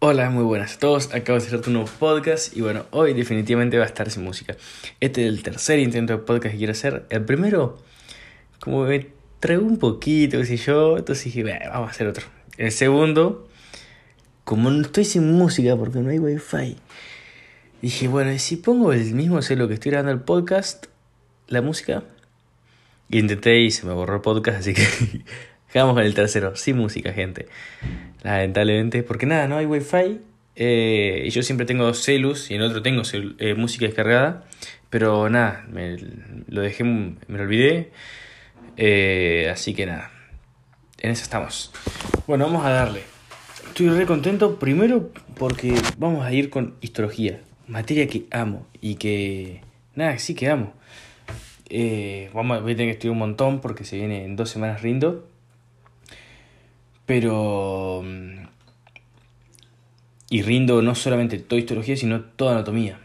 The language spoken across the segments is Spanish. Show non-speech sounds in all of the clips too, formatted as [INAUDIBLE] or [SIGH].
Hola, muy buenas a todos. Acabo de hacer un nuevo podcast y bueno, hoy definitivamente va a estar sin música. Este es el tercer intento de podcast que quiero hacer. El primero, como me traigo un poquito, qué sé yo, entonces dije, vamos a hacer otro. El segundo, como no estoy sin música porque no hay wifi, dije, bueno, si pongo el mismo celo que estoy grabando el podcast, la música, y intenté y se me borró el podcast, así que [LAUGHS] Quedamos con el tercero, sin música, gente. Lamentablemente, porque nada, no hay wifi. Eh, y yo siempre tengo celus y en otro tengo eh, música descargada. Pero nada, me lo dejé, me lo olvidé. Eh, así que nada, en eso estamos. Bueno, vamos a darle. Estoy re contento, primero porque vamos a ir con histología, materia que amo y que, nada, sí que amo. vamos, voy a tener que estudiar un montón porque se viene en dos semanas rindo. Pero... Mm, y rindo no solamente toda histología, sino toda anatomía.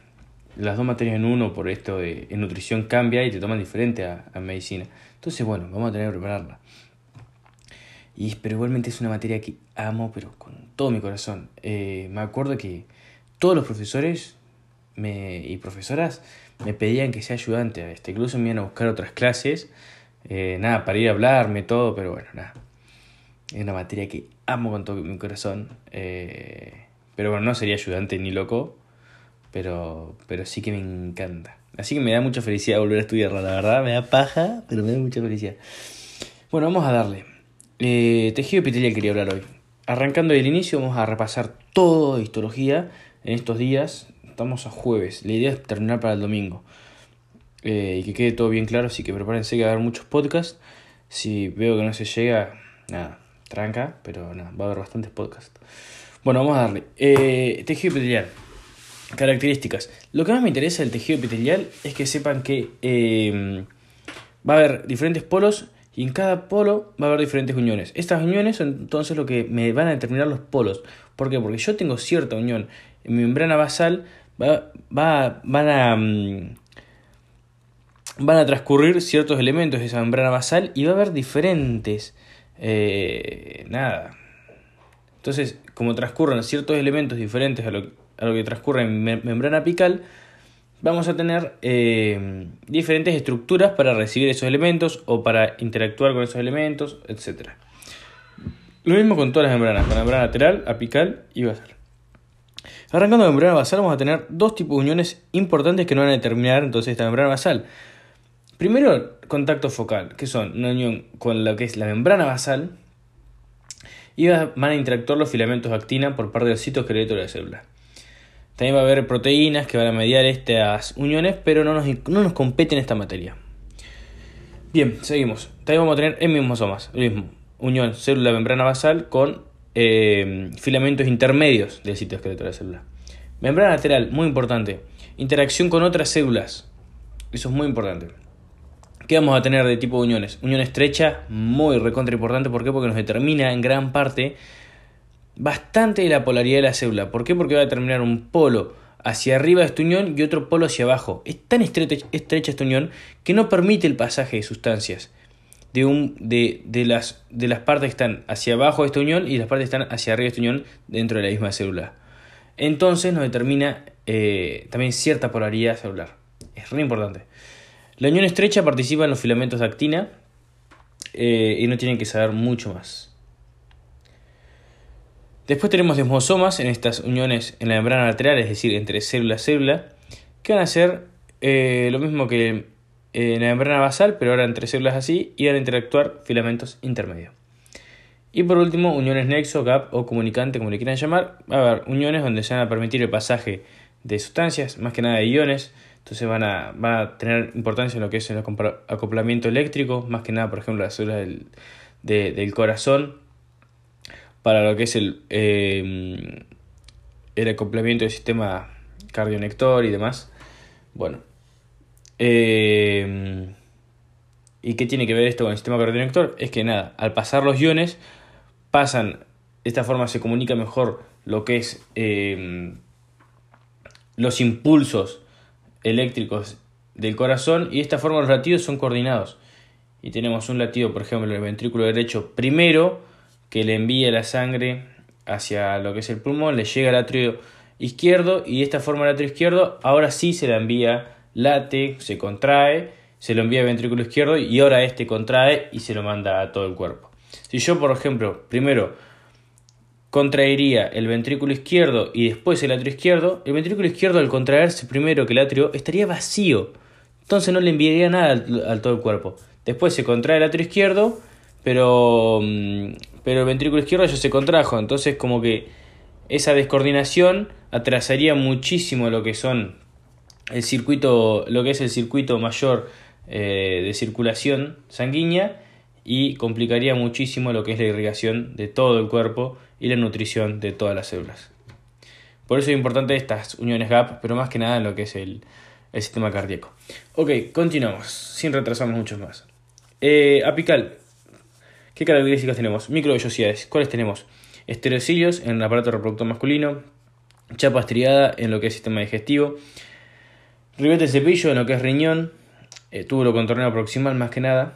Las dos materias en uno, por esto de en nutrición cambia y te toman diferente a, medicina. Entonces, bueno, vamos a tener que prepararla. Y, pero igualmente es una materia que amo, pero con todo mi corazón. Eh, me acuerdo que todos los profesores me, y profesoras me pedían que sea ayudante a este. Incluso me iban a buscar otras clases. Eh, nada, para ir a hablarme, todo, pero bueno, nada. Es una materia que amo con todo mi corazón. Eh, pero bueno, no sería ayudante ni loco. Pero, pero sí que me encanta. Así que me da mucha felicidad volver a estudiarla, la verdad. Me da paja, pero me da mucha felicidad. Bueno, vamos a darle. Eh, tejido epitelial quería hablar hoy. Arrancando del inicio, vamos a repasar todo histología en estos días. Estamos a jueves. La idea es terminar para el domingo. Eh, y que quede todo bien claro, así que prepárense que va a haber muchos podcasts. Si veo que no se llega, nada, tranca, pero nada, va a haber bastantes podcasts. Bueno, vamos a darle. Eh, tejido epitelial. Características. Lo que más me interesa del tejido epitelial es que sepan que em, va a haber diferentes polos y en cada polo va a haber diferentes uniones. Estas uniones son entonces lo que me van a determinar los polos. ¿Por qué? Porque yo tengo cierta unión en mi membrana basal, va, va, van a... Mm, van a transcurrir ciertos elementos de esa membrana basal y va a haber diferentes eh, nada. Entonces, como transcurren ciertos elementos diferentes a lo, a lo que transcurre en membrana apical, vamos a tener eh, diferentes estructuras para recibir esos elementos o para interactuar con esos elementos, etc. Lo mismo con todas las membranas, con la membrana lateral, apical y basal. Arrancando de membrana basal vamos a tener dos tipos de uniones importantes que nos van a determinar entonces esta membrana basal. Primero, contacto focal, que son una unión con lo que es la membrana basal y van a interactuar los filamentos de actina por parte del citoesqueleto de la célula. También va a haber proteínas que van a mediar estas uniones, pero no nos, no nos competen esta materia. Bien, seguimos. También vamos a tener en mismosomas, lo mismo. Unión célula-membrana basal con eh, filamentos intermedios del citoesqueleto de la célula. Membrana lateral, muy importante. Interacción con otras células. Eso es muy importante. ¿Qué vamos a tener de tipo de uniones? Unión estrecha, muy recontra importante. ¿Por qué? Porque nos determina en gran parte bastante la polaridad de la célula. ¿Por qué? Porque va a determinar un polo hacia arriba de esta unión y otro polo hacia abajo. Es tan estrecha, esta unión que no permite el pasaje de sustancias de, de, de, las, de partes que están hacia abajo de esta unión y las partes que están hacia arriba de esta unión dentro de la misma célula. Entonces nos determina eh, también cierta polaridad celular. Es muy importante. La unión estrecha participa en los filamentos de actina eh, y no tienen que saber mucho más. Después tenemos desmosomas en estas uniones en la membrana lateral, es decir, entre célula y célula, que van a ser eh, lo mismo que eh, en la membrana basal, pero ahora entre células así, y van a interactuar filamentos intermedios. Y por último, uniones nexo, gap o comunicante, como le quieran llamar. Va a haber uniones donde se van a permitir el pasaje de sustancias, más que nada de iones, entonces van a, van a tener importancia en lo que es el acoplamiento eléctrico, más que nada, por ejemplo, las células del, del corazón, para lo que es el, em, el acoplamiento del sistema cardionector y demás. Bueno. Em, ¿Y qué tiene que ver esto con el sistema cardionector? Es que nada, al pasar los iones, pasan, de esta forma se comunica mejor lo que es em, los impulsos eléctricos del corazón y de esta forma los latidos son coordinados. Y tenemos un latido, por ejemplo, el ventrículo derecho primero que le envía la sangre hacia lo que es el pulmón, le llega al atrio izquierdo y de esta forma el atrio izquierdo ahora sí se la envía, late, se contrae, se lo envía al ventrículo izquierdo y ahora este contrae y se lo manda a todo el cuerpo. Si yo, por ejemplo, primero contraería el ventrículo izquierdo y después el atrio izquierdo, el ventrículo izquierdo al contraerse primero que el atrio estaría vacío. Entonces no le enviaría nada al, todo el cuerpo. Después se contrae el atrio izquierdo, pero, mm, pero el ventrículo izquierdo ya se contrajo. Entonces como que esa descoordinación atrasaría muchísimo lo que son el circuito, lo que es el circuito mayor eh, de circulación sanguínea y complicaría muchísimo lo que es la irrigación de todo el cuerpo y la nutrición de todas las células. Por eso es importante estas uniones GAP, pero más que nada en lo que es el, sistema cardíaco. Ok, continuamos, sin retrasarnos mucho más. Eh, apical, ¿qué características tenemos? Microvellosidades, ¿cuáles tenemos? Estereocilios en el aparato reproductor masculino, chapa estriada en lo que es sistema digestivo, ribete cepillo en lo que es riñón, eh, túbulo contorneo proximal más que nada,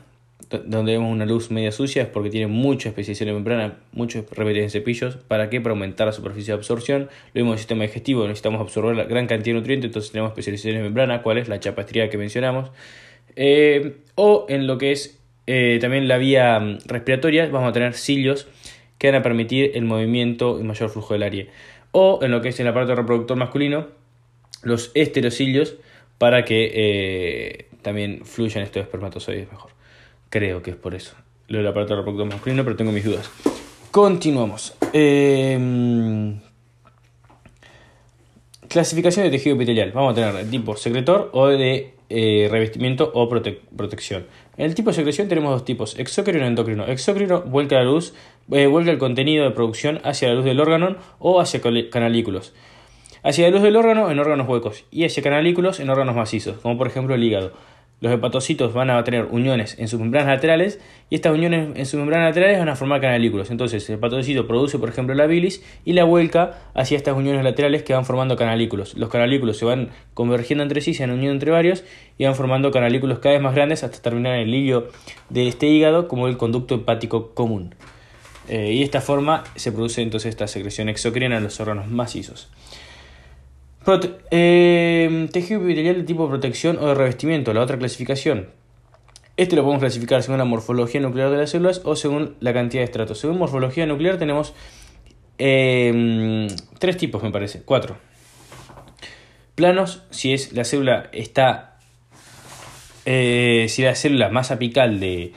donde vemos una luz media sucia es porque tiene mucha especiación de membrana, muchos repetir en cepillos. ¿Para qué? Para aumentar la superficie de absorción. Lo mismo en el sistema digestivo, necesitamos absorber la gran cantidad de nutrientes, entonces tenemos especialización de membrana, cuál es la chapa que mencionamos. Eh, o en lo que es eh, también la vía mm, respiratoria, vamos a tener cilios que van a permitir el movimiento y mayor flujo del aire. O en lo que es el aparato reproductor masculino, los esterocilios para que eh, también fluyan estos espermatozoides mejor. Creo que es por eso. Lo del aparato reproductor masculino, pero tengo mis dudas. Continuamos. Em, clasificación de tejido epitelial. Vamos a tener el tipo secretor o de eh, revestimiento o protección. En el tipo de secreción tenemos dos tipos, exócrino y endocrino. Exócrino vuelca la luz, eh, vuelca el contenido de producción hacia la luz del órgano o hacia canalículos. Hacia la luz del órgano en órganos huecos y hacia canalículos en órganos macizos, como por ejemplo el hígado. Los hepatocitos van a tener uniones en sus membranas laterales y estas uniones en sus membranas laterales van a formar canalículos. Entonces el hepatocito produce, por ejemplo, la bilis y la vuelca hacia estas uniones laterales que van formando canalículos. Los canalículos se van convergiendo entre sí, se han unido entre varios y van formando canalículos cada vez más grandes hasta terminar en el hilio de este hígado como el conducto hepático común. Eh, y de esta forma se produce entonces esta secreción exocrina en los órganos macizos. Eh, tejido epitelial de tipo protección o de revestimiento, la otra clasificación. Este lo podemos clasificar según la morfología nuclear de las células o según la cantidad de estratos. Según morfología nuclear tenemos em, tres tipos, me parece, cuatro. Planos, si es la célula está, eh, si la célula más apical de,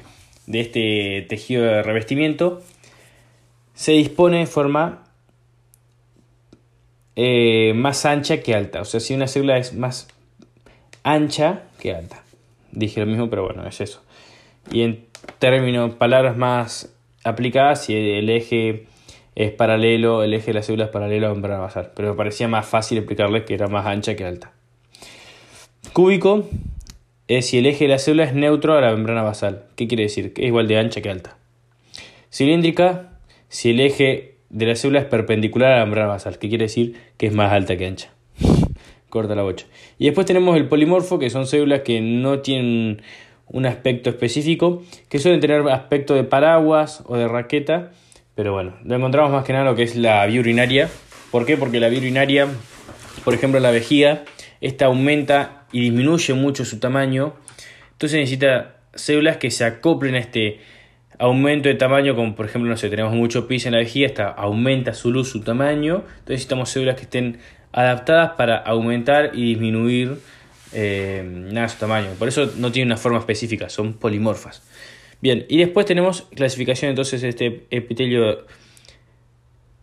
de este tejido de revestimiento se dispone de forma eh, más ancha que alta. O sea, si una célula es más ancha que alta. Dije lo mismo, pero bueno, es eso. Y en términos, palabras más aplicadas, si el eje es paralelo, el eje de la célula es paralelo a la membrana basal. Pero me parecía más fácil explicarles que era más ancha que alta. Cúbico es si el eje de la célula es neutro a la membrana basal. ¿Qué quiere decir? Que es igual de ancha que alta. Cilíndrica, si el eje de la célula es perpendicular a la membrana basal, que quiere decir que es más alta que ancha. [LAUGHS] Corta la bocha. Y después tenemos el polimorfo, que son células que no tienen un aspecto específico, que suelen tener aspecto de paraguas o de raqueta, pero bueno, lo encontramos más que nada lo que es la vía urinaria. ¿Por qué? Porque la vía urinaria, por ejemplo, la vejiga, esta aumenta y disminuye mucho su tamaño, entonces necesita células que se acoplen a este aumento de tamaño, como por ejemplo, no sé, tenemos mucho pis en la vejiga, esta aumenta su luz, su tamaño, entonces necesitamos células que estén adaptadas para aumentar y disminuir eh, nada, su tamaño. Por eso no tiene una forma específica, son polimorfas. Bien, y después tenemos clasificación entonces este epitelio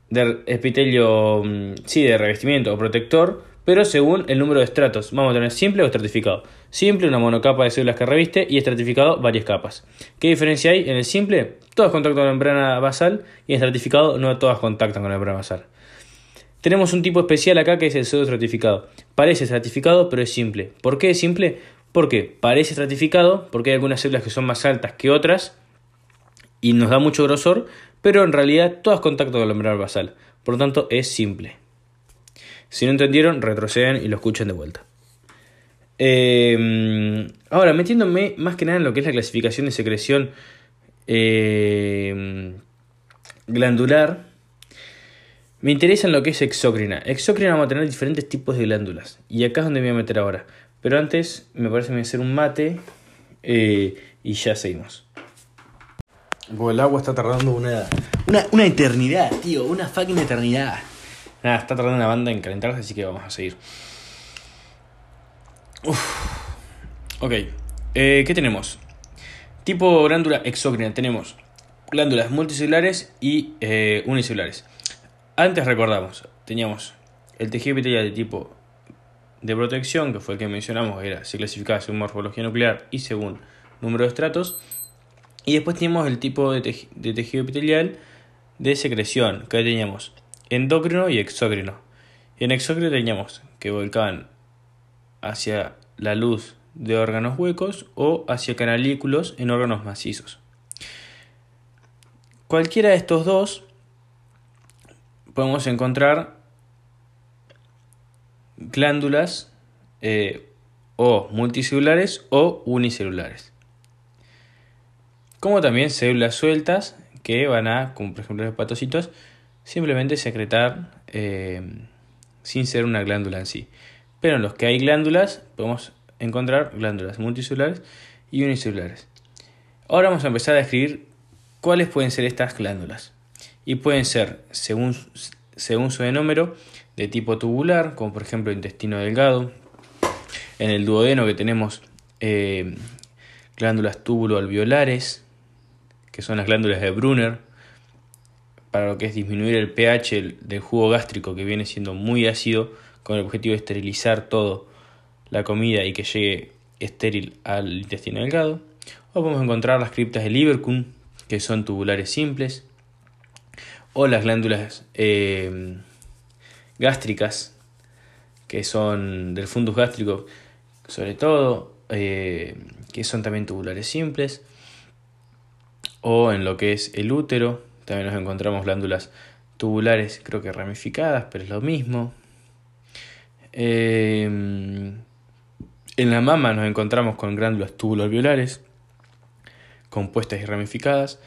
de epitelio mm, sí, de revestimiento o protector pero según el número de estratos. Vamos a tener simple o estratificado. Simple, una monocapa de células que reviste, y estratificado, varias capas. ¿Qué diferencia hay? En el simple, todas contactan con la membrana basal, y en estratificado, no todas contactan con la membrana basal. Tenemos un tipo especial acá que es el pseudo estratificado. Parece estratificado, pero es simple. ¿Por qué es simple? Porque parece estratificado, porque hay algunas células que son más altas que otras, y nos da mucho grosor, pero en realidad todas contactan con la membrana basal. Por lo tanto, es simple. Si no entendieron, retroceden y lo escuchan de vuelta. Em, ahora, metiéndome más que nada en lo que es la clasificación de secreción em, glandular, Me interesa en lo que es exócrina. Exócrina vamos a tener diferentes tipos de glándulas. Y acá es donde me voy a meter ahora. Pero antes me parece que me voy a hacer un mate eh, y ya seguimos. el agua está tardando una, una, eternidad, tío. Una fucking eternidad. Está tardando una banda en calentarse, así que vamos a seguir. Ok. Eh, ¿Qué tenemos? Tipo glándula exócrina. Tenemos glándulas multicelulares y eh, unicelulares. Antes recordamos, teníamos el tejido epitelial de tipo de protección, que fue el que mencionamos, era, se clasificaba según morfología nuclear y según número de estratos. Y después teníamos el tipo de, tejido epitelial de secreción, que teníamos endocrino y exócrino. En exócrino teníamos que volcaban hacia la luz de órganos huecos o hacia canalículos en órganos macizos. Cualquiera de estos dos podemos encontrar glándulas eh, o multicelulares o unicelulares. Como también células sueltas que van a, como por ejemplo los hepatocitos, simplemente secretar eh, sin ser una glándula en sí. Pero en los que hay glándulas podemos encontrar glándulas multicelulares y unicelulares. Ahora vamos a empezar a describir cuáles pueden ser estas glándulas y pueden ser, según, según su número, de tipo tubular, como por ejemplo intestino delgado. En el duodeno que tenemos eh, glándulas túbulo-alveolares, que son las glándulas de Brunner, para lo que es disminuir el pH del jugo gástrico que viene siendo muy ácido, con el objetivo de esterilizar todo la comida y que llegue estéril al intestino delgado. O podemos encontrar las criptas de Lieberkühn, que son tubulares simples, o las glándulas eh, gástricas, que son del fundus gástrico, sobre todo, eh, que son también tubulares simples, o en lo que es el útero, también nos encontramos glándulas tubulares, creo que ramificadas, pero es lo mismo. Eh, en la mama nos encontramos con glándulas tubuloalveolares, compuestas y ramificadas.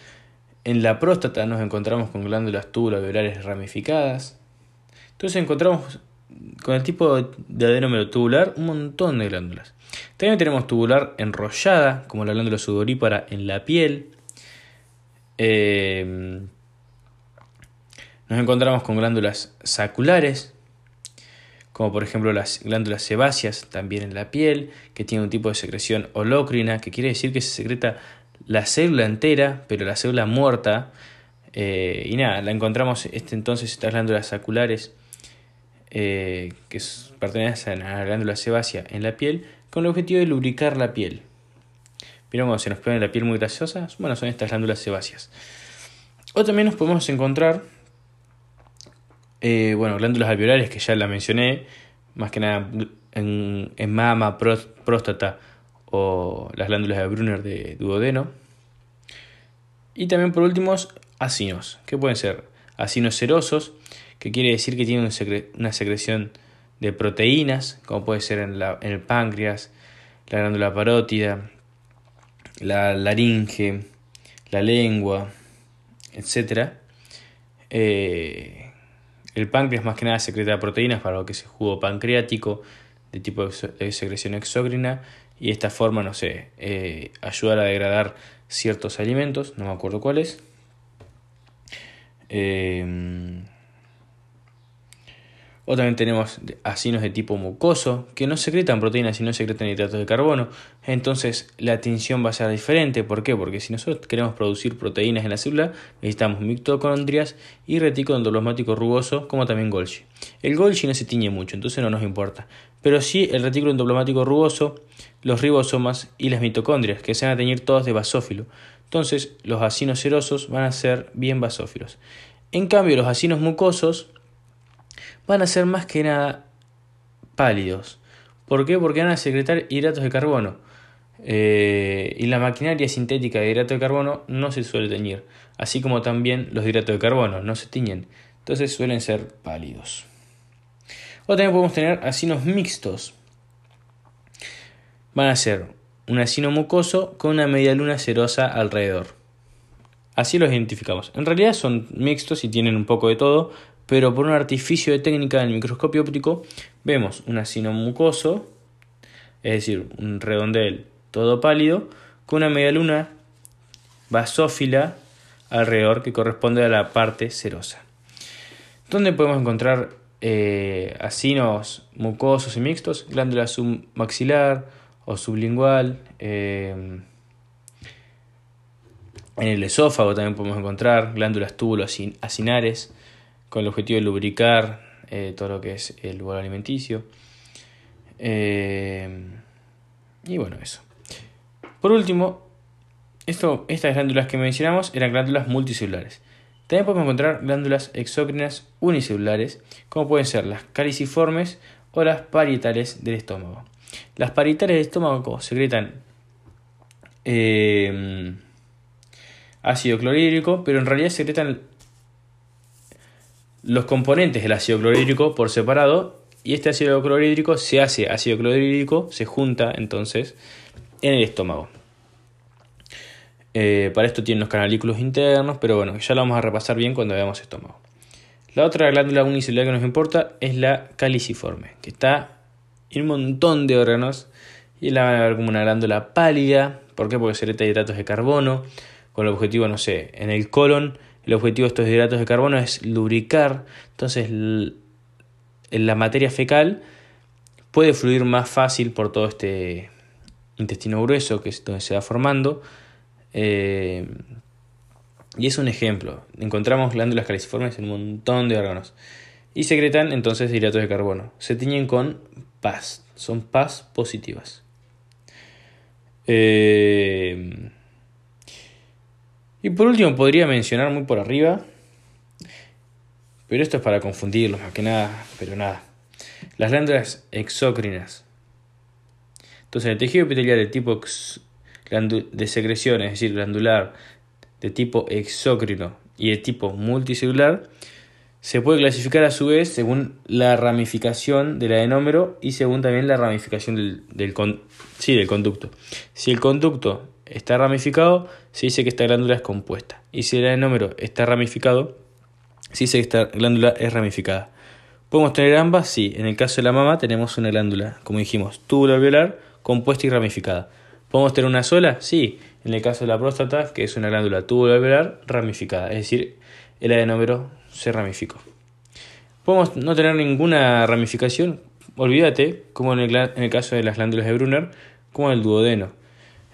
En la próstata nos encontramos con glándulas tubuloalveolares ramificadas. Entonces encontramos con el tipo de adenómero tubular un montón de glándulas. También tenemos tubular enrollada, como la glándula sudorípara en la piel. Eh, nos encontramos con glándulas saculares, como por ejemplo las glándulas sebáceas, también en la piel, que tiene un tipo de secreción holócrina, que quiere decir que se secreta la célula entera, pero la célula muerta. Eh, y nada, la encontramos este, entonces estas glándulas saculares eh, que pertenecen a la glándula sebácea en la piel con el objetivo de lubricar la piel. ¿Vieron cuando se nos pone la piel muy graciosa? Bueno, son estas glándulas sebáceas. O también nos podemos encontrar, eh, bueno, glándulas alveolares que ya la mencioné, más que nada en, mama, próstata o las glándulas de Brunner de duodeno. Y también por último, acinos, que pueden ser acinos serosos, que quiere decir que tienen una secreción de proteínas, como puede ser en el páncreas, la glándula parótida, la laringe, la lengua, etc. Eh, el páncreas más que nada secreta proteínas para lo que es el jugo pancreático de tipo de secreción exócrina y esta forma, no sé, eh, a degradar ciertos alimentos, no me acuerdo cuáles. Eh, o también tenemos acinos de tipo mucoso, que no secretan proteínas, sino secretan hidratos de carbono. Entonces la tinción va a ser diferente. ¿Por qué? Porque si nosotros queremos producir proteínas en la célula, necesitamos mitocondrias y retículo endoplasmático rugoso, como también Golgi. El Golgi no se tiñe mucho, entonces no nos importa. Pero sí el retículo endoplasmático rugoso, los ribosomas y las mitocondrias, que se van a teñir todos de basófilo. Entonces los acinos serosos van a ser bien basófilos. En cambio, los acinos mucosos van a ser más que nada pálidos. ¿Por qué? Porque van a secretar hidratos de carbono. Eh, y la maquinaria sintética de hidrato de carbono no se suele teñir, así como también los hidratos de carbono no se tiñen, entonces suelen ser pálidos. O también podemos tener acinos mixtos. Van a ser un acino mucoso con una media luna cerosa alrededor. Así los identificamos. En realidad son mixtos y tienen un poco de todo, pero por un artificio de técnica del microscopio óptico vemos un asino mucoso, es decir, un redondel todo pálido, con una media luna basófila alrededor que corresponde a la parte serosa. ¿Dónde podemos encontrar eh, asinos mucosos y mixtos? Glándula submaxilar o sublingual. Eh, en el esófago también podemos encontrar glándulas túbulos asinares con el objetivo de lubricar eh, todo lo que es el bolo alimenticio. Eh, y bueno, eso. Por último, esto, estas glándulas que mencionamos eran glándulas multicelulares. También podemos encontrar glándulas exócrinas unicelulares, como pueden ser las caliciformes o las parietales del estómago. Las parietales del estómago secretan eh, ácido clorhídrico, pero en realidad secretan los componentes del ácido clorhídrico por separado y este ácido clorhídrico se hace ácido clorhídrico, se junta entonces en el estómago. Eh, para esto tiene los canalículos internos, pero bueno, ya lo vamos a repasar bien cuando veamos estómago. La otra glándula unicelular que nos importa es la caliciforme, que está en un montón de órganos y la van a ver como una glándula pálida. ¿Por qué? Porque secreta hidratos de carbono, con el objetivo, no sé, en el colon el objetivo de estos hidratos de carbono es lubricar, entonces la materia fecal puede fluir más fácil por todo este intestino grueso que es donde se va formando. Eh, y es un ejemplo. Encontramos glándulas caliciformes en un montón de órganos. Y secretan entonces hidratos de carbono. Se tiñen con PAS. Son PAS positivas. Eh, y por último podría mencionar muy por arriba, pero esto es para confundirlos más que nada, pero nada. Las glándulas exócrinas. Entonces el tejido epitelial de tipo de secreción, es decir, glandular, de tipo exócrino y de tipo multicelular, se puede clasificar a su vez según la ramificación del adenómero y según también la ramificación del, del, del conducto. Si el conducto está ramificado, se dice que esta glándula es compuesta. Y si el adenómero está ramificado, se dice que esta glándula es ramificada. ¿Podemos tener ambas? Sí. En el caso de la mama tenemos una glándula, como dijimos, tubular compuesta y ramificada. ¿Podemos tener una sola? Sí. En el caso de la próstata, que es una glándula tubular ramificada, es decir, el adenómero se ramificó. Podemos no tener ninguna ramificación, olvídate, como en el, en el caso de las glándulas de Brunner, como en el duodeno.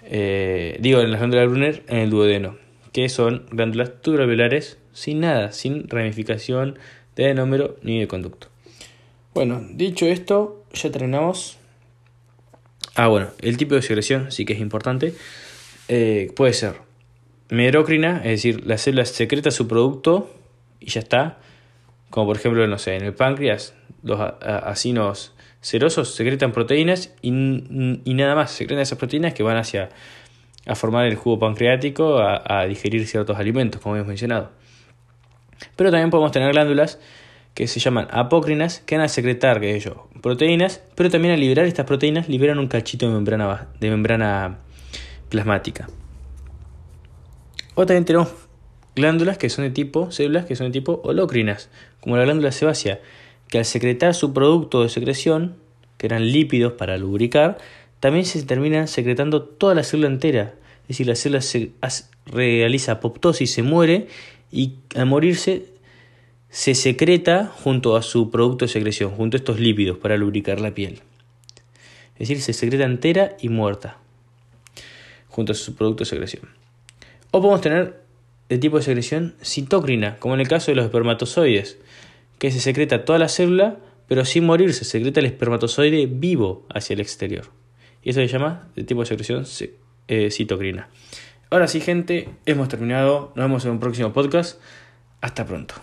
Eh, digo, en las glándulas Brunner, en el duodeno, que son glándulas tuberolares sin nada, sin ramificación de adenómero ni de conducto. Bueno, dicho esto, ya terminamos. Ah, bueno, el tipo de secreción sí que es importante. Eh, puede ser medrocrina, es decir, la célula secreta su producto y ya está. Como por ejemplo, no sé, en el páncreas, los acinos serosos secretan proteínas y, nada más, secretan esas proteínas que van hacia a formar el jugo pancreático, a, digerir ciertos alimentos, como hemos mencionado. Pero también podemos tener glándulas que se llaman apócrinas, que van a secretar que ellos, proteínas, pero también a liberar estas proteínas liberan un cachito de membrana, de membrana plasmática. O también tenemos glándulas que son de tipo, células que son de tipo holocrinas, como la glándula sebácea, que al secretar su producto de secreción, que eran lípidos para lubricar, también se termina secretando toda la célula entera. Es decir, la célula se realiza apoptosis, se muere y al morirse se secreta junto a su producto de secreción, junto a estos lípidos para lubricar la piel. Es decir, se secreta entera y muerta junto a su producto de secreción. O podemos tener de tipo de secreción citócrina, como en el caso de los espermatozoides, que se secreta toda la célula, pero sin morir se secreta el espermatozoide vivo hacia el exterior. Y eso se llama tipo de secreción eh, citocrina. Ahora sí, gente, hemos terminado. Nos vemos en un próximo podcast. Hasta pronto.